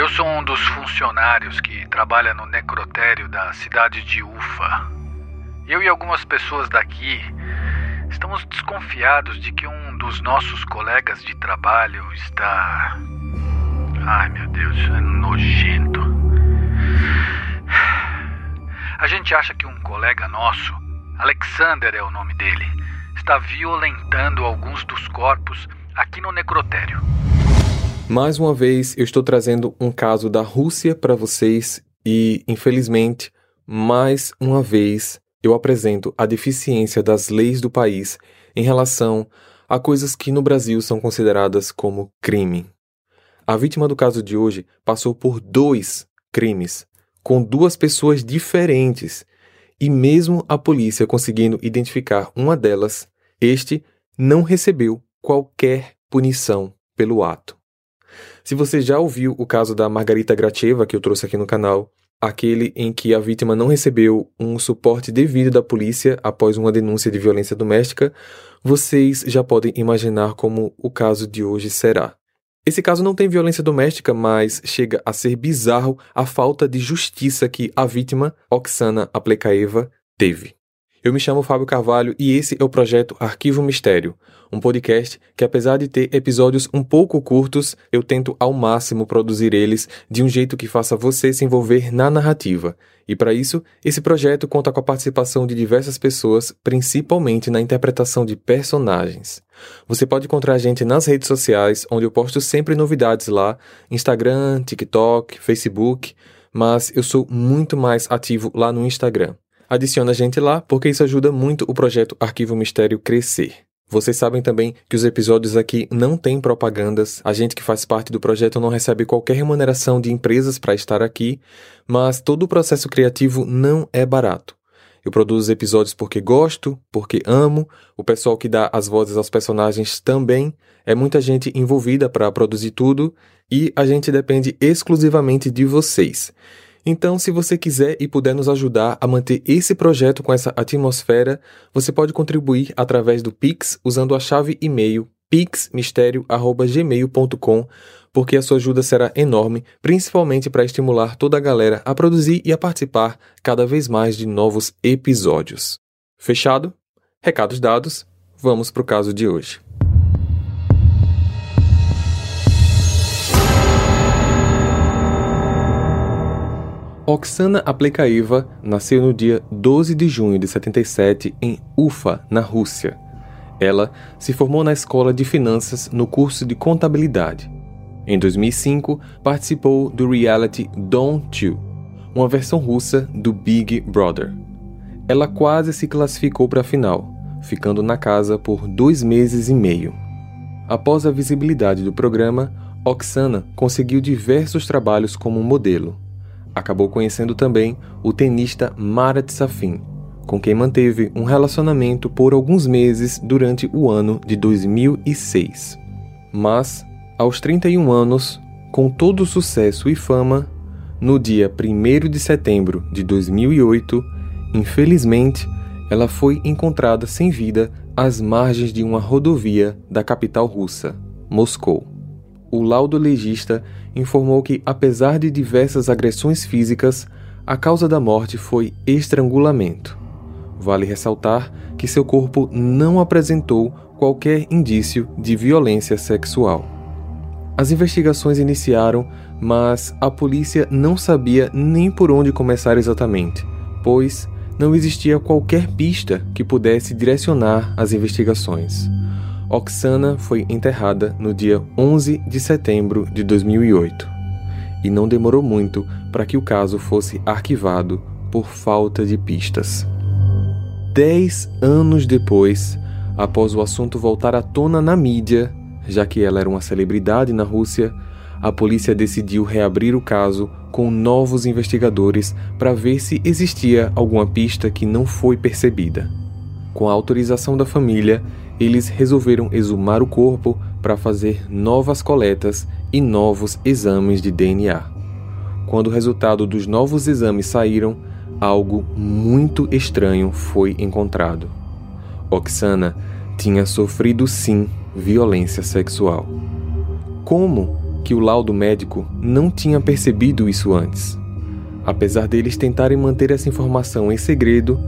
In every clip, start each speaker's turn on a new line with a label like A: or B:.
A: Eu sou um dos funcionários que trabalha no necrotério da cidade de Ufa. Eu e algumas pessoas daqui estamos desconfiados de que um dos nossos colegas de trabalho está. Ai meu Deus, é nojento. A gente acha que um colega nosso, Alexander é o nome dele, está violentando alguns dos corpos aqui no necrotério.
B: Mais uma vez, eu estou trazendo um caso da Rússia para vocês e, infelizmente, mais uma vez eu apresento a deficiência das leis do país em relação a coisas que no Brasil são consideradas como crime. A vítima do caso de hoje passou por dois crimes com duas pessoas diferentes e, mesmo a polícia conseguindo identificar uma delas, este não recebeu qualquer punição pelo ato. Se você já ouviu o caso da Margarita Gracheva, que eu trouxe aqui no canal, aquele em que a vítima não recebeu um suporte devido da polícia após uma denúncia de violência doméstica, vocês já podem imaginar como o caso de hoje será. Esse caso não tem violência doméstica, mas chega a ser bizarro a falta de justiça que a vítima, Oksana Aplekaeva, teve. Eu me chamo Fábio Carvalho e esse é o projeto Arquivo Mistério, um podcast que, apesar de ter episódios um pouco curtos, eu tento ao máximo produzir eles de um jeito que faça você se envolver na narrativa. E para isso, esse projeto conta com a participação de diversas pessoas, principalmente na interpretação de personagens. Você pode encontrar a gente nas redes sociais, onde eu posto sempre novidades lá: Instagram, TikTok, Facebook, mas eu sou muito mais ativo lá no Instagram. Adiciona a gente lá, porque isso ajuda muito o projeto Arquivo Mistério crescer. Vocês sabem também que os episódios aqui não têm propagandas, a gente que faz parte do projeto não recebe qualquer remuneração de empresas para estar aqui, mas todo o processo criativo não é barato. Eu produzo episódios porque gosto, porque amo, o pessoal que dá as vozes aos personagens também, é muita gente envolvida para produzir tudo e a gente depende exclusivamente de vocês. Então, se você quiser e puder nos ajudar a manter esse projeto com essa atmosfera, você pode contribuir através do Pix usando a chave e-mail pixmistério@gmail.com, porque a sua ajuda será enorme, principalmente para estimular toda a galera a produzir e a participar cada vez mais de novos episódios. Fechado? Recados dados, vamos para o caso de hoje. Oksana Aplekaeva nasceu no dia 12 de junho de 77 em Ufa, na Rússia. Ela se formou na Escola de Finanças no curso de Contabilidade. Em 2005, participou do reality Don't 2, uma versão russa do Big Brother. Ela quase se classificou para a final, ficando na casa por dois meses e meio. Após a visibilidade do programa, Oksana conseguiu diversos trabalhos como modelo acabou conhecendo também o tenista Marat Safin, com quem manteve um relacionamento por alguns meses durante o ano de 2006. Mas, aos 31 anos, com todo o sucesso e fama, no dia 1 de setembro de 2008, infelizmente, ela foi encontrada sem vida às margens de uma rodovia da capital russa, Moscou. O laudo legista informou que, apesar de diversas agressões físicas, a causa da morte foi estrangulamento. Vale ressaltar que seu corpo não apresentou qualquer indício de violência sexual. As investigações iniciaram, mas a polícia não sabia nem por onde começar exatamente, pois não existia qualquer pista que pudesse direcionar as investigações. Oksana foi enterrada no dia 11 de setembro de 2008 e não demorou muito para que o caso fosse arquivado por falta de pistas. Dez anos depois, após o assunto voltar à tona na mídia, já que ela era uma celebridade na Rússia, a polícia decidiu reabrir o caso com novos investigadores para ver se existia alguma pista que não foi percebida. Com a autorização da família, eles resolveram exumar o corpo para fazer novas coletas e novos exames de DNA. Quando o resultado dos novos exames saíram, algo muito estranho foi encontrado. Oksana tinha sofrido sim violência sexual. Como que o laudo médico não tinha percebido isso antes. Apesar deles tentarem manter essa informação em segredo,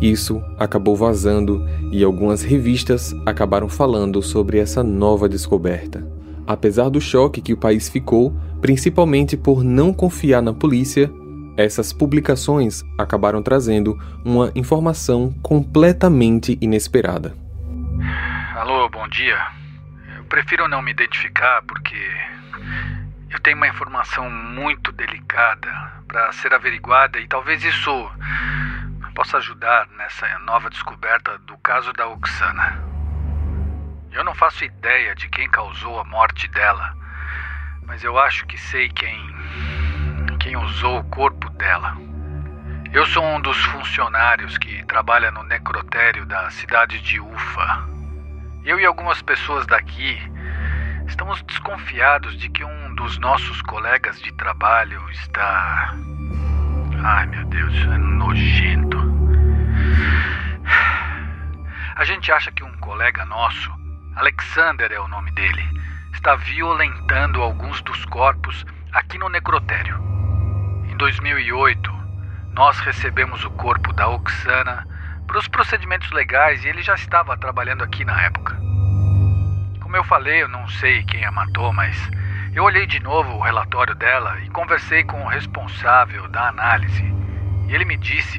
B: isso acabou vazando e algumas revistas acabaram falando sobre essa nova descoberta. Apesar do choque que o país ficou, principalmente por não confiar na polícia, essas publicações acabaram trazendo uma informação completamente inesperada.
A: Alô, bom dia. Eu prefiro não me identificar porque eu tenho uma informação muito delicada para ser averiguada e talvez isso possa ajudar nessa nova descoberta do caso da Oksana. Eu não faço ideia de quem causou a morte dela, mas eu acho que sei quem quem usou o corpo dela. Eu sou um dos funcionários que trabalha no necrotério da cidade de Ufa. Eu e algumas pessoas daqui estamos desconfiados de que um dos nossos colegas de trabalho está Ai, meu Deus, é nojento. A gente acha que um colega nosso, Alexander é o nome dele, está violentando alguns dos corpos aqui no necrotério. Em 2008, nós recebemos o corpo da Oksana para os procedimentos legais e ele já estava trabalhando aqui na época. Como eu falei, eu não sei quem a matou, mas eu olhei de novo o relatório dela e conversei com o responsável da análise. E ele me disse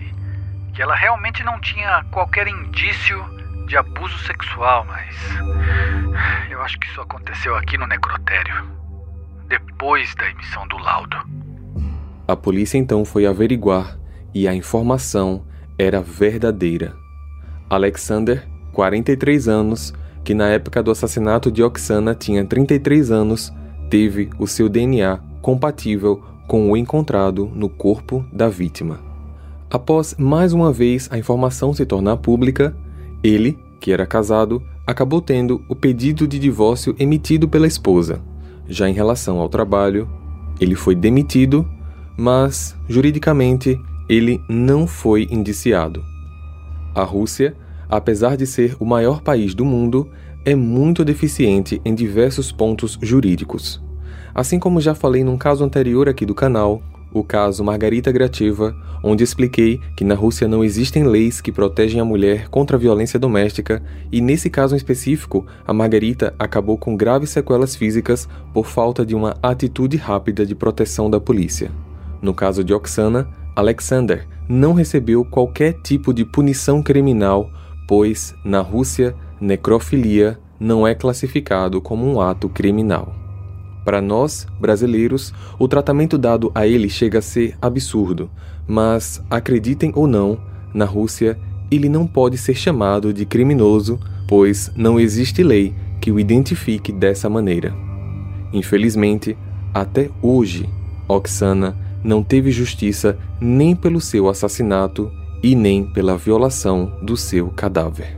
A: que ela realmente não tinha qualquer indício de abuso sexual, mas eu acho que isso aconteceu aqui no necrotério, depois da emissão do laudo.
B: A polícia então foi averiguar e a informação era verdadeira. Alexander, 43 anos, que na época do assassinato de Oksana tinha 33 anos, teve o seu DNA compatível com o encontrado no corpo da vítima. Após mais uma vez a informação se tornar pública, ele, que era casado, acabou tendo o pedido de divórcio emitido pela esposa. Já em relação ao trabalho, ele foi demitido, mas juridicamente ele não foi indiciado. A Rússia, apesar de ser o maior país do mundo, é muito deficiente em diversos pontos jurídicos. Assim como já falei num caso anterior aqui do canal, o caso Margarita Grativa, onde expliquei que na Rússia não existem leis que protegem a mulher contra a violência doméstica, e nesse caso em específico, a Margarita acabou com graves sequelas físicas por falta de uma atitude rápida de proteção da polícia. No caso de Oksana, Alexander não recebeu qualquer tipo de punição criminal, pois, na Rússia, necrofilia não é classificado como um ato criminal. Para nós, brasileiros, o tratamento dado a ele chega a ser absurdo, mas, acreditem ou não, na Rússia ele não pode ser chamado de criminoso, pois não existe lei que o identifique dessa maneira. Infelizmente, até hoje, Oksana não teve justiça nem pelo seu assassinato e nem pela violação do seu cadáver.